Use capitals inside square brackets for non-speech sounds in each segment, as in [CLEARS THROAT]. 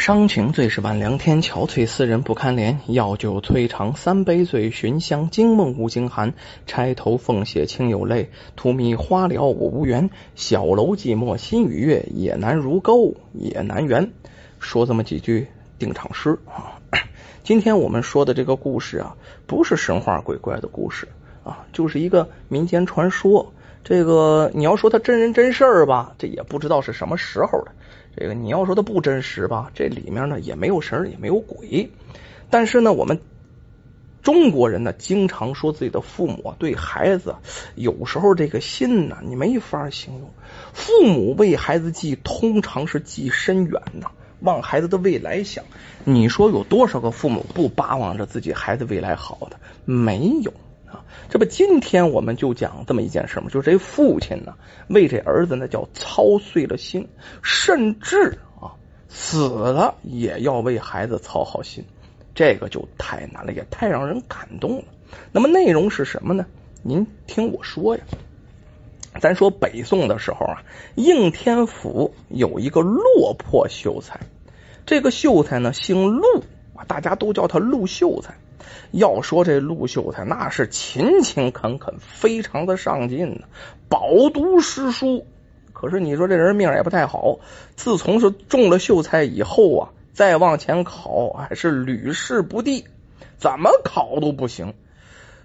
伤情最是晚凉天，憔悴思人不堪怜。药酒催长三杯醉，寻香惊梦无惊寒。钗头凤血清有泪，荼蘼花了我无缘。小楼寂寞心与月，也难如钩也难圆。说这么几句定场诗啊。今天我们说的这个故事啊，不是神话鬼怪的故事啊，就是一个民间传说。这个你要说它真人真事儿吧，这也不知道是什么时候的。这个你要说它不真实吧，这里面呢也没有神也没有鬼。但是呢，我们中国人呢经常说自己的父母对孩子，有时候这个心呢你没法形容。父母为孩子计，通常是计深远呐，往孩子的未来想。你说有多少个父母不巴望着自己孩子未来好的？没有。啊这不，今天我们就讲这么一件事嘛，就这父亲呢，为这儿子呢叫操碎了心，甚至啊死了也要为孩子操好心，这个就太难了，也太让人感动了。那么内容是什么呢？您听我说呀，咱说北宋的时候啊，应天府有一个落魄秀才，这个秀才呢姓陆，大家都叫他陆秀才。要说这陆秀才，那是勤勤恳恳，非常的上进呢，饱读诗书。可是你说这人命也不太好，自从是中了秀才以后啊，再往前考还是屡试不第，怎么考都不行。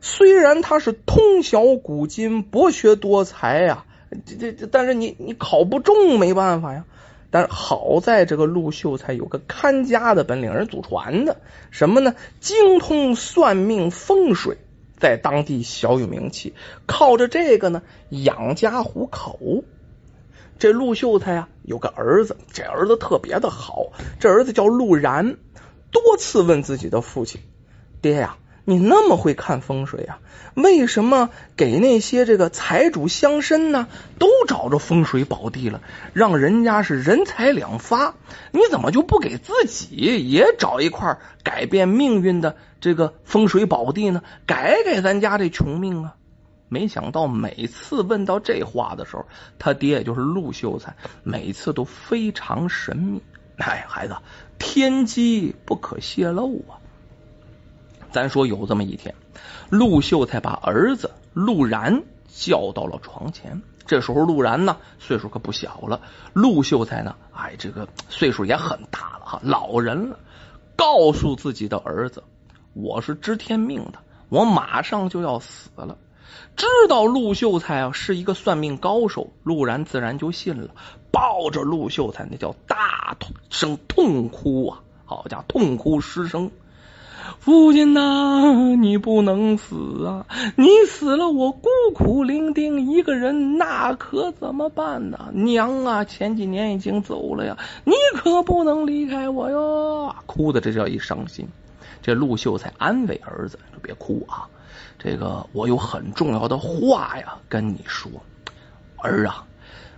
虽然他是通晓古今，博学多才呀，这这，但是你你考不中，没办法呀。但好在这个陆秀才有个看家的本领，人祖传的什么呢？精通算命风水，在当地小有名气。靠着这个呢，养家糊口。这陆秀才啊，有个儿子，这儿子特别的好。这儿子叫陆然，多次问自己的父亲：“爹呀。”你那么会看风水啊？为什么给那些这个财主乡绅呢，都找着风水宝地了，让人家是人财两发？你怎么就不给自己也找一块改变命运的这个风水宝地呢？改改咱家这穷命啊！没想到每次问到这话的时候，他爹也就是陆秀才，每次都非常神秘。哎，孩子，天机不可泄露啊！咱说有这么一天，陆秀才把儿子陆然叫到了床前。这时候陆然呢，岁数可不小了。陆秀才呢，哎，这个岁数也很大了哈，老人了。告诉自己的儿子：“我是知天命的，我马上就要死了。”知道陆秀才啊是一个算命高手，陆然自然就信了，抱着陆秀才那叫大声痛哭啊，好家伙，痛哭失声。父亲呐，你不能死啊！你死了，我孤苦伶仃一个人，那可怎么办呢？娘啊，前几年已经走了呀，你可不能离开我哟！哭的这叫一伤心。这陆秀才安慰儿子：“别哭啊，这个我有很重要的话呀，跟你说，儿啊，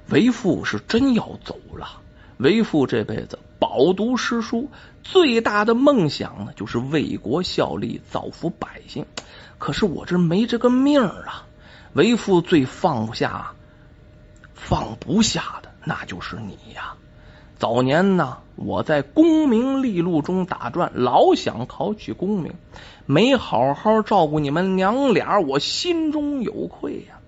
为父是真要走了。为父这辈子。”饱读诗书，最大的梦想呢，就是为国效力，造福百姓。可是我这没这个命啊！为父最放不下、放不下的，那就是你呀。早年呢，我在功名利禄中打转，老想考取功名，没好好照顾你们娘俩，我心中有愧呀。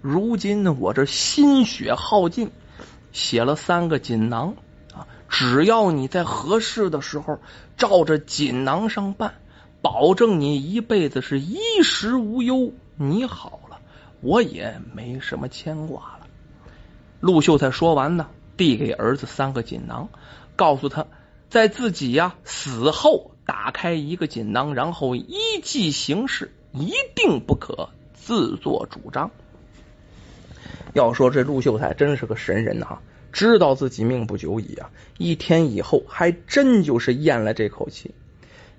如今呢，我这心血耗尽，写了三个锦囊。只要你在合适的时候照着锦囊上办，保证你一辈子是衣食无忧。你好了，我也没什么牵挂了。陆秀才说完呢，递给儿子三个锦囊，告诉他在自己呀死后打开一个锦囊，然后依计行事，一定不可自作主张。要说这陆秀才真是个神人呐！知道自己命不久矣啊！一天以后，还真就是咽了这口气。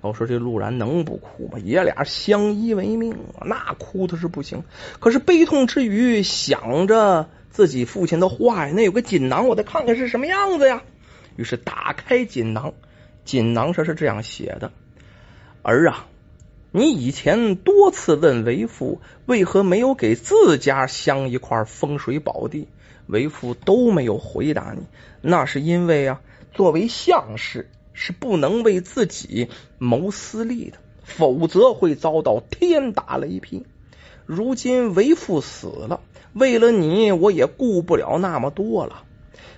要说这陆然能不哭吗？爷俩相依为命啊，那哭的是不行。可是悲痛之余，想着自己父亲的话呀，那有个锦囊，我得看看是什么样子呀。于是打开锦囊，锦囊上是这样写的：“儿啊，你以前多次问为父，为何没有给自家镶一块风水宝地？”为父都没有回答你，那是因为啊，作为相士，是不能为自己谋私利的，否则会遭到天打雷劈。如今为父死了，为了你，我也顾不了那么多了。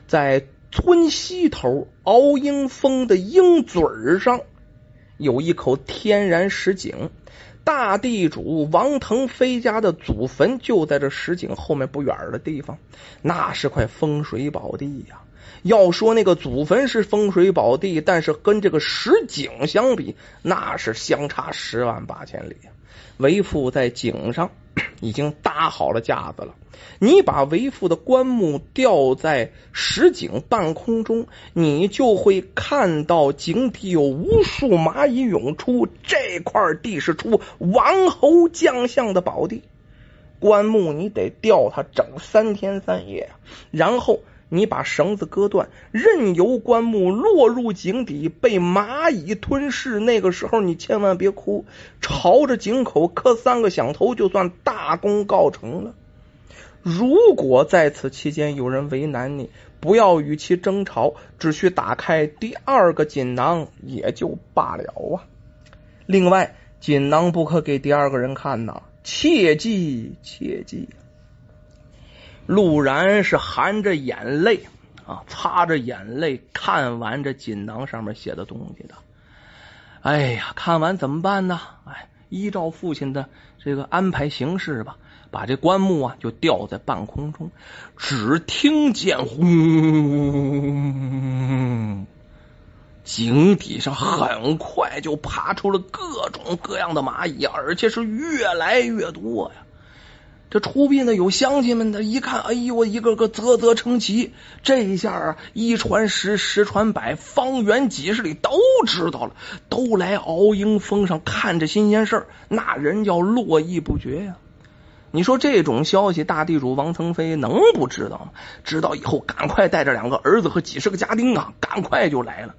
在村西头敖鹰峰的鹰嘴上，有一口天然石井。大地主王腾飞家的祖坟就在这石井后面不远的地方，那是块风水宝地呀。要说那个祖坟是风水宝地，但是跟这个石井相比，那是相差十万八千里。为父在井上 [CLEARS THROAT] 已经搭好了架子了。你把为父的棺木吊在石井半空中，你就会看到井底有无数蚂蚁涌出。这块地是出王侯将相的宝地。棺木你得吊它整三天三夜，然后。你把绳子割断，任由棺木落入井底，被蚂蚁吞噬。那个时候，你千万别哭，朝着井口磕三个响头，就算大功告成了。如果在此期间有人为难你，不要与其争吵，只需打开第二个锦囊也就罢了啊。另外，锦囊不可给第二个人看呐，切记切记。陆然是含着眼泪啊，擦着眼泪看完这锦囊上面写的东西的。哎呀，看完怎么办呢？哎，依照父亲的这个安排行事吧，把这棺木啊就吊在半空中。只听见轰，井底上很快就爬出了各种各样的蚂蚁，而且是越来越多呀。这出殡的有乡亲们的一看，哎呦，一个个啧啧称奇。这一下啊，一传十，十传百，方圆几十里都知道了，都来敖鹰峰上看着新鲜事儿，那人叫络绎不绝呀。你说这种消息，大地主王腾飞能不知道吗？知道以后，赶快带着两个儿子和几十个家丁啊，赶快就来了。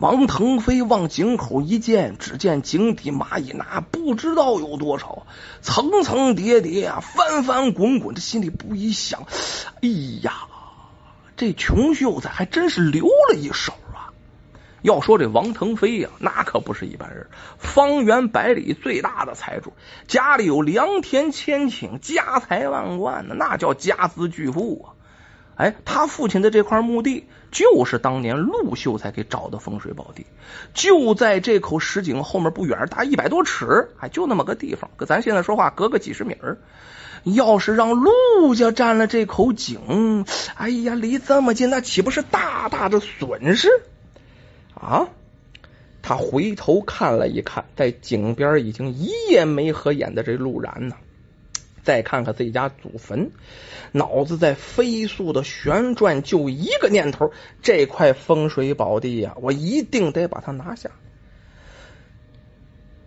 王腾飞往井口一见，只见井底蚂蚁那不知道有多少，层层叠叠啊，翻翻滚滚。这心里不一想，哎呀，这穷秀才还真是留了一手啊！要说这王腾飞呀，那可不是一般人，方圆百里最大的财主，家里有良田千顷，家财万贯呢，那叫家资巨富啊！哎，他父亲的这块墓地就是当年陆秀才给找的风水宝地，就在这口石井后面不远，大一百多尺，哎，就那么个地方。跟咱现在说话隔个几十米，要是让陆家占了这口井，哎呀，离这么近，那岂不是大大的损失啊？他回头看了一看，在井边已经一夜没合眼的这陆然呢。再看看自己家祖坟，脑子在飞速的旋转，就一个念头：这块风水宝地呀，我一定得把它拿下。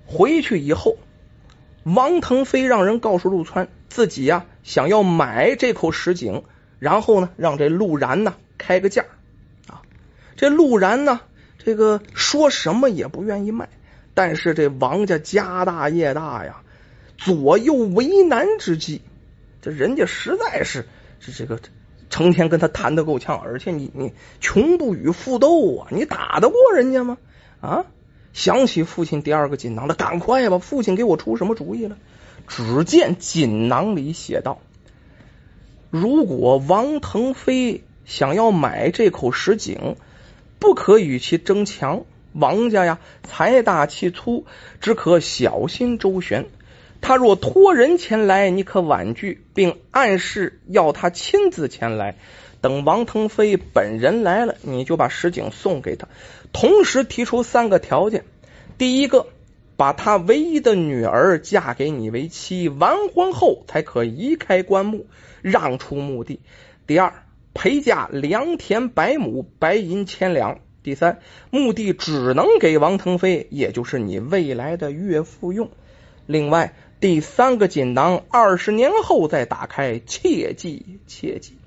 回去以后，王腾飞让人告诉陆川，自己呀想要买这口石井，然后呢，让这陆然呢开个价啊。这陆然呢，这个说什么也不愿意卖，但是这王家家大业大呀。左右为难之际，这人家实在是是这个成天跟他谈的够呛，而且你你穷不与富斗啊，你打得过人家吗？啊！想起父亲第二个锦囊了，赶快吧！父亲给我出什么主意了？只见锦囊里写道：如果王腾飞想要买这口石井，不可与其争强。王家呀，财大气粗，只可小心周旋。他若托人前来，你可婉拒，并暗示要他亲自前来。等王腾飞本人来了，你就把石井送给他，同时提出三个条件：第一个，把他唯一的女儿嫁给你为妻，完婚后才可移开棺木，让出墓地；第二，陪嫁良田百亩，白银千两；第三，墓地只能给王腾飞，也就是你未来的岳父用。另外。第三个锦囊，二十年后再打开，切记切记。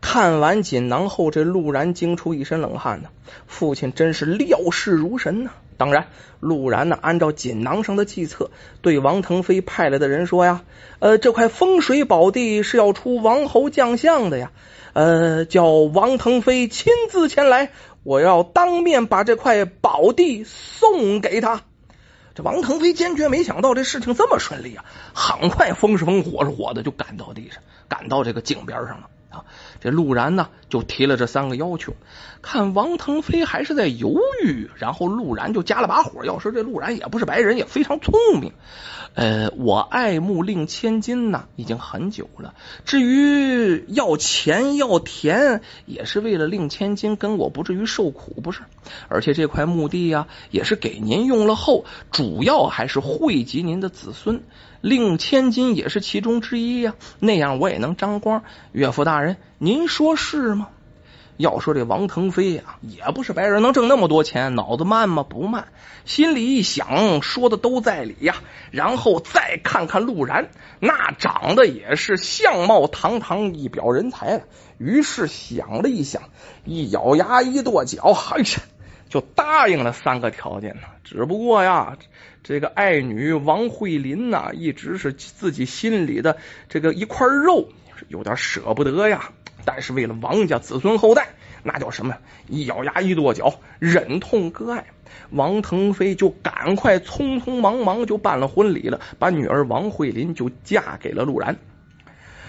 看完锦囊后，这陆然惊出一身冷汗呢。父亲真是料事如神呐！当然，陆然呢，按照锦囊上的计策，对王腾飞派来的人说呀：“呃，这块风水宝地是要出王侯将相的呀，呃，叫王腾飞亲自前来，我要当面把这块宝地送给他。”这王腾飞坚决没想到这事情这么顺利啊！很快，风是风，火是火的，就赶到地上，赶到这个井边上了。啊，这陆然呢就提了这三个要求，看王腾飞还是在犹豫，然后陆然就加了把火。要说这陆然也不是白人，也非常聪明。呃，我爱慕令千金呢，已经很久了。至于要钱要田，也是为了令千金跟我不至于受苦，不是？而且这块墓地呀，也是给您用了后，主要还是惠及您的子孙。令千金也是其中之一呀，那样我也能沾光。岳父大人，您说是吗？要说这王腾飞呀，也不是白人，能挣那么多钱，脑子慢吗？不慢。心里一想，说的都在理呀。然后再看看陆然，那长得也是相貌堂堂，一表人才。于是想了一想，一咬牙，一跺脚，哎呀！就答应了三个条件呢，只不过呀，这个爱女王慧林呐，一直是自己心里的这个一块肉，有点舍不得呀。但是为了王家子孙后代，那叫什么？一咬牙一跺脚，忍痛割爱。王腾飞就赶快匆匆忙忙就办了婚礼了，把女儿王慧林就嫁给了陆然。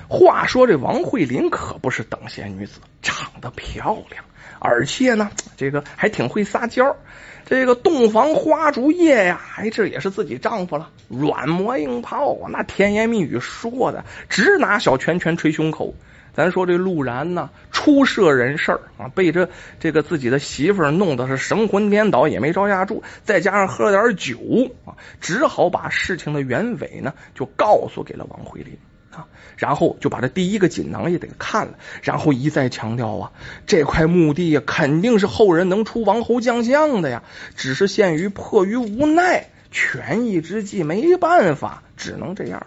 话说这王慧林可不是等闲女子，长得漂亮。而且呢，这个还挺会撒娇。这个洞房花烛夜呀，哎，这也是自己丈夫了，软磨硬泡啊，那甜言蜜语说的，直拿小拳拳捶胸口。咱说这陆然呢，初涉人事啊，被这这个自己的媳妇弄得是神魂颠倒，也没招架住，再加上喝了点酒啊，只好把事情的原委呢，就告诉给了王慧林。啊，然后就把这第一个锦囊也得看了，然后一再强调啊，这块墓地呀肯定是后人能出王侯将相的呀，只是限于迫于无奈，权宜之计，没办法，只能这样。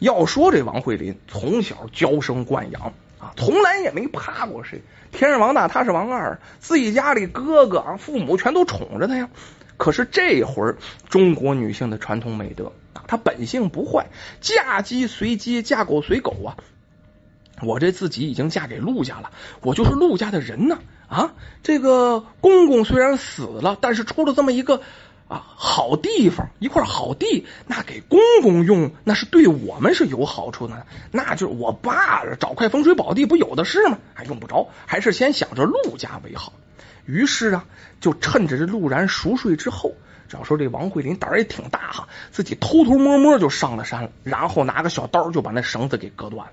要说这王慧林从小娇生惯养啊，从来也没怕过谁，天是王大，他是王二，自己家里哥哥啊，父母全都宠着他呀。可是这会儿，中国女性的传统美德他，本性不坏，嫁鸡随鸡，嫁狗随狗啊。我这自己已经嫁给陆家了，我就是陆家的人呢啊。这个公公虽然死了，但是出了这么一个啊好地方，一块好地，那给公公用，那是对我们是有好处的。那就是我爸找块风水宝地，不有的是吗？还用不着，还是先想着陆家为好。于是啊，就趁着这陆然熟睡之后，要说这王慧林胆儿也挺大哈，自己偷偷摸摸就上了山了，然后拿个小刀就把那绳子给割断了。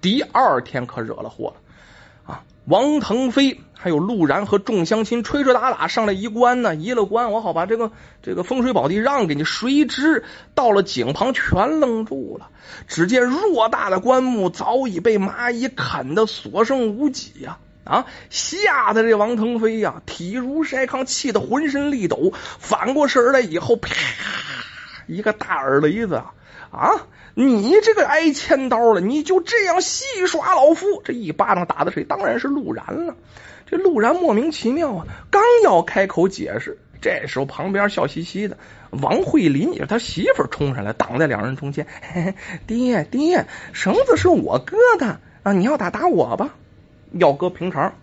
第二天可惹了祸了啊！王腾飞还有陆然和众乡亲吹吹打打上来一关呢，一了关，我好把这个这个风水宝地让给你。谁知到了井旁全愣住了，只见偌大的棺木早已被蚂蚁啃得所剩无几呀！啊吓得这王腾飞呀，体如筛糠，气得浑身力抖。反过身来以后，啪，一个大耳雷子啊！啊你这个挨千刀了，你就这样戏耍老夫？这一巴掌打的谁？当然是陆然了。这陆然莫名其妙啊，刚要开口解释，这时候旁边笑嘻嘻的王慧林也是他媳妇冲上来，挡在两人中间。[LAUGHS] 爹爹，绳子是我割的啊！你要打打我吧。要搁平常，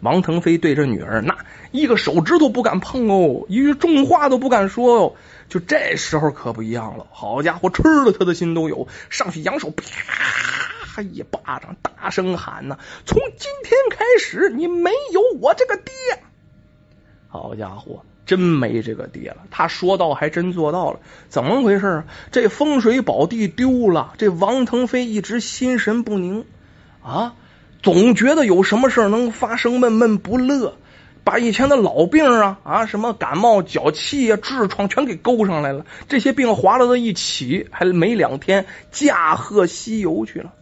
王腾飞对着女儿那一个手指头不敢碰哦，一句重话都不敢说哦。就这时候可不一样了，好家伙，吃了他的心都有，上去扬手啪一巴掌，大声喊呐：“从今天开始，你没有我这个爹！”好家伙，真没这个爹了。他说到还真做到了，怎么回事啊？这风水宝地丢了，这王腾飞一直心神不宁啊。总觉得有什么事能发生，闷闷不乐，把以前的老病啊啊，什么感冒、脚气啊、痔疮全给勾上来了。这些病划拉到一起，还没两天驾鹤西游去了。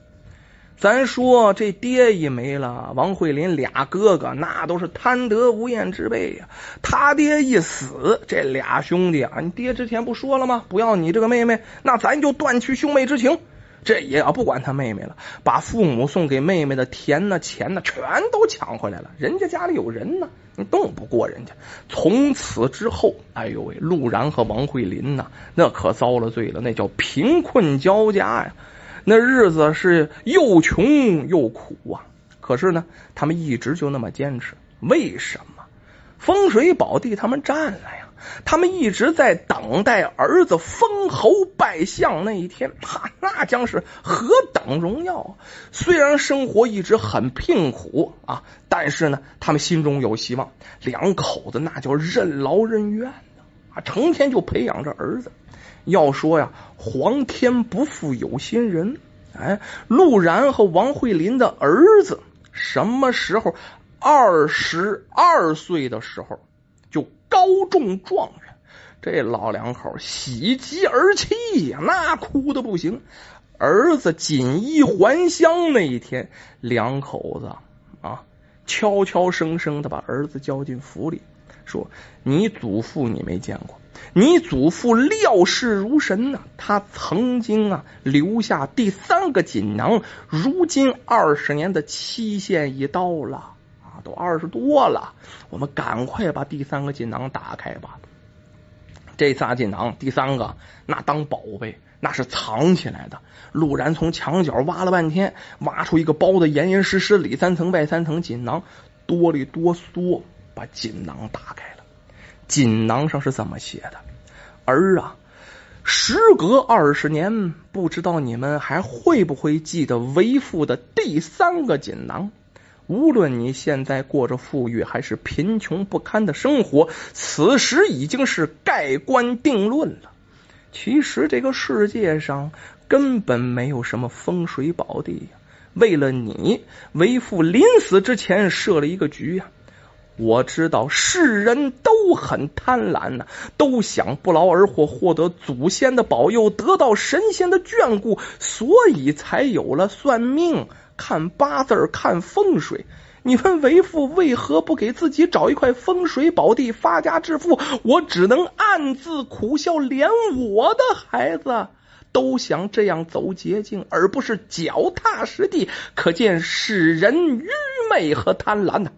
咱说这爹一没了，王慧林俩哥哥那都是贪得无厌之辈呀。他爹一死，这俩兄弟啊，你爹之前不说了吗？不要你这个妹妹，那咱就断去兄妹之情。这也要不管他妹妹了，把父母送给妹妹的田呢、钱呢，全都抢回来了。人家家里有人呢，你动不过人家。从此之后，哎呦喂，陆然和王慧林呐，那可遭了罪了，那叫贫困交加呀。那日子是又穷又苦啊。可是呢，他们一直就那么坚持。为什么？风水宝地他们占了呀。他们一直在等待儿子封侯拜相那一天，哈，那将是何等荣耀！虽然生活一直很贫苦啊，但是呢，他们心中有希望。两口子那叫任劳任怨啊，成天就培养着儿子。要说呀，皇天不负有心人，哎，陆然和王慧林的儿子什么时候二十二岁的时候？高中状元，这老两口喜极而泣呀，那哭的不行。儿子锦衣还乡那一天，两口子啊，悄悄声声的把儿子叫进府里，说：“你祖父你没见过，你祖父料事如神呐，他曾经啊留下第三个锦囊，如今二十年的期限已到了。”都二十多了，我们赶快把第三个锦囊打开吧。这仨锦囊，第三个那当宝贝，那是藏起来的。陆然从墙角挖了半天，挖出一个包的严严实实、里三层外三层锦囊，哆里哆嗦把锦囊打开了。锦囊上是怎么写的？儿啊，时隔二十年，不知道你们还会不会记得为父的第三个锦囊？无论你现在过着富裕还是贫穷不堪的生活，此时已经是盖棺定论了。其实这个世界上根本没有什么风水宝地。为了你，为父临死之前设了一个局呀。我知道世人都很贪婪呐，都想不劳而获，获得祖先的保佑，得到神仙的眷顾，所以才有了算命。看八字看风水，你问为父为何不给自己找一块风水宝地发家致富？我只能暗自苦笑，连我的孩子都想这样走捷径，而不是脚踏实地，可见世人愚昧和贪婪呐。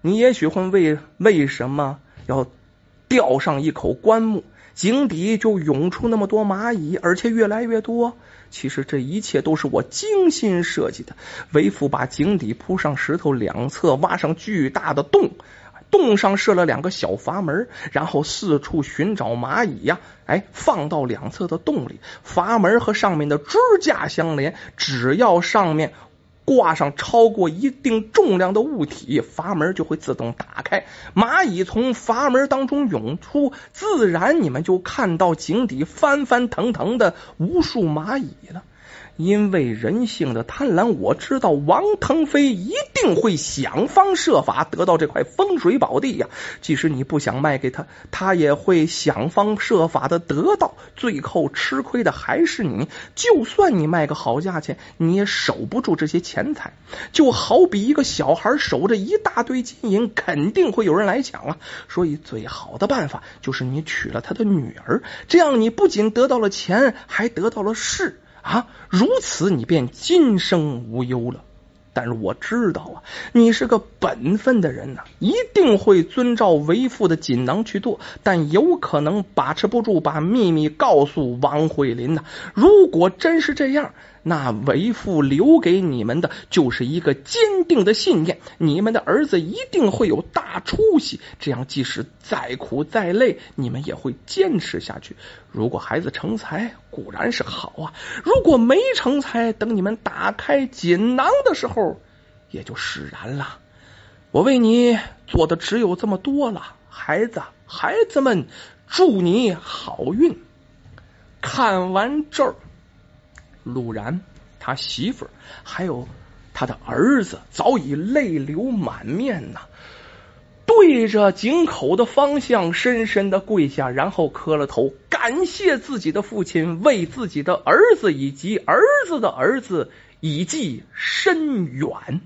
你也许会为为什么要吊上一口棺木？井底就涌出那么多蚂蚁，而且越来越多。其实这一切都是我精心设计的。为父把井底铺上石头，两侧挖上巨大的洞，洞上设了两个小阀门，然后四处寻找蚂蚁呀，哎，放到两侧的洞里。阀门和上面的支架相连，只要上面。挂上超过一定重量的物体，阀门就会自动打开，蚂蚁从阀门当中涌出，自然你们就看到井底翻翻腾腾的无数蚂蚁了。因为人性的贪婪，我知道王腾飞一定会想方设法得到这块风水宝地呀。即使你不想卖给他，他也会想方设法的得到。最后吃亏的还是你。就算你卖个好价钱，你也守不住这些钱财。就好比一个小孩守着一大堆金银，肯定会有人来抢啊。所以最好的办法就是你娶了他的女儿，这样你不仅得到了钱，还得到了势。啊，如此你便今生无忧了。但是我知道啊，你是个本分的人呐，一定会遵照为父的锦囊去做。但有可能把持不住，把秘密告诉王慧林呐。如果真是这样。那为父留给你们的就是一个坚定的信念，你们的儿子一定会有大出息。这样，即使再苦再累，你们也会坚持下去。如果孩子成才，固然是好啊；如果没成才，等你们打开锦囊的时候，也就释然了。我为你做的只有这么多了，孩子，孩子们，祝你好运。看完这儿。鲁然，他媳妇儿还有他的儿子，早已泪流满面呐，对着井口的方向深深的跪下，然后磕了头，感谢自己的父亲为自己的儿子以及儿子的儿子以继深远。